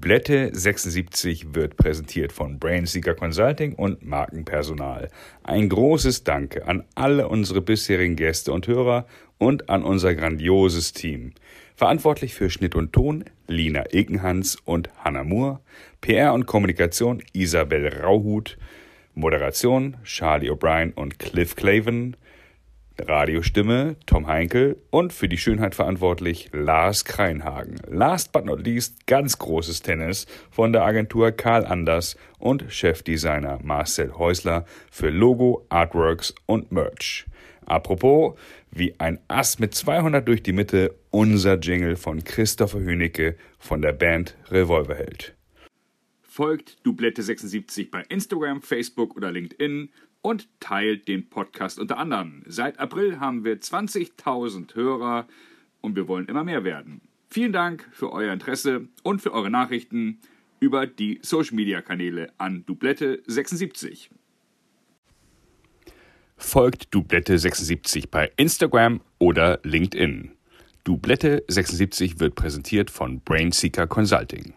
Dublette 76 wird präsentiert von Brainseeker Consulting und Markenpersonal. Ein großes Danke an alle unsere bisherigen Gäste und Hörer und an unser grandioses Team. Verantwortlich für Schnitt und Ton Lina Ekenhans und Hannah Moore, PR und Kommunikation Isabel Rauhut, Moderation Charlie O'Brien und Cliff Claven, Radiostimme Tom Heinkel und für die Schönheit verantwortlich Lars Kreinhagen. Last but not least ganz großes Tennis von der Agentur Karl Anders und Chefdesigner Marcel Häusler für Logo, Artworks und Merch. Apropos, wie ein Ass mit 200 durch die Mitte, unser Jingle von Christopher Hünecke von der Band Revolverheld. Folgt Dublette 76 bei Instagram, Facebook oder LinkedIn und teilt den Podcast unter anderem. Seit April haben wir 20.000 Hörer und wir wollen immer mehr werden. Vielen Dank für euer Interesse und für eure Nachrichten über die Social Media Kanäle an Dublette 76. Folgt Dublette 76 bei Instagram oder LinkedIn. Dublette 76 wird präsentiert von Brainseeker Consulting.